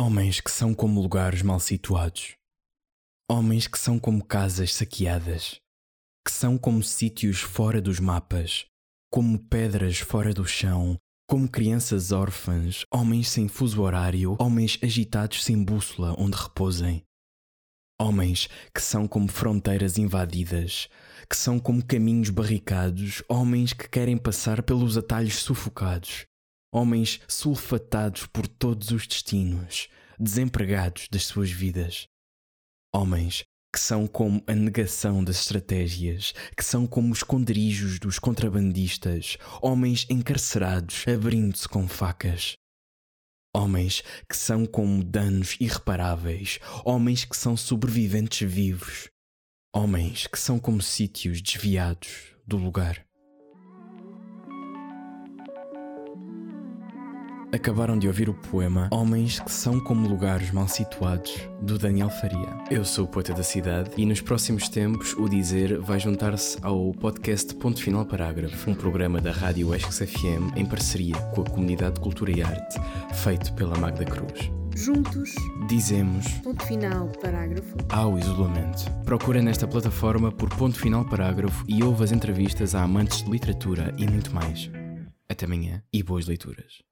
Homens que são como lugares mal situados. Homens que são como casas saqueadas. Que são como sítios fora dos mapas. Como pedras fora do chão. Como crianças órfãs. Homens sem fuso horário. Homens agitados sem bússola onde repousem. Homens que são como fronteiras invadidas, que são como caminhos barricados, homens que querem passar pelos atalhos sufocados, homens sulfatados por todos os destinos, desempregados das suas vidas. Homens que são como a negação das estratégias, que são como os esconderijos dos contrabandistas, homens encarcerados, abrindo-se com facas. Homens que são como danos irreparáveis, homens que são sobreviventes vivos, homens que são como sítios desviados do lugar. Acabaram de ouvir o poema Homens que são como lugares mal situados, do Daniel Faria. Eu sou o poeta da cidade e nos próximos tempos o Dizer vai juntar-se ao podcast Ponto Final Parágrafo, um programa da Rádio Esques FM em parceria com a Comunidade de Cultura e Arte, feito pela Magda Cruz. Juntos, Dizemos ponto final, parágrafo. ao isolamento. Procura nesta plataforma por Ponto Final Parágrafo e ouve as entrevistas a amantes de literatura e muito mais. Até amanhã e boas leituras.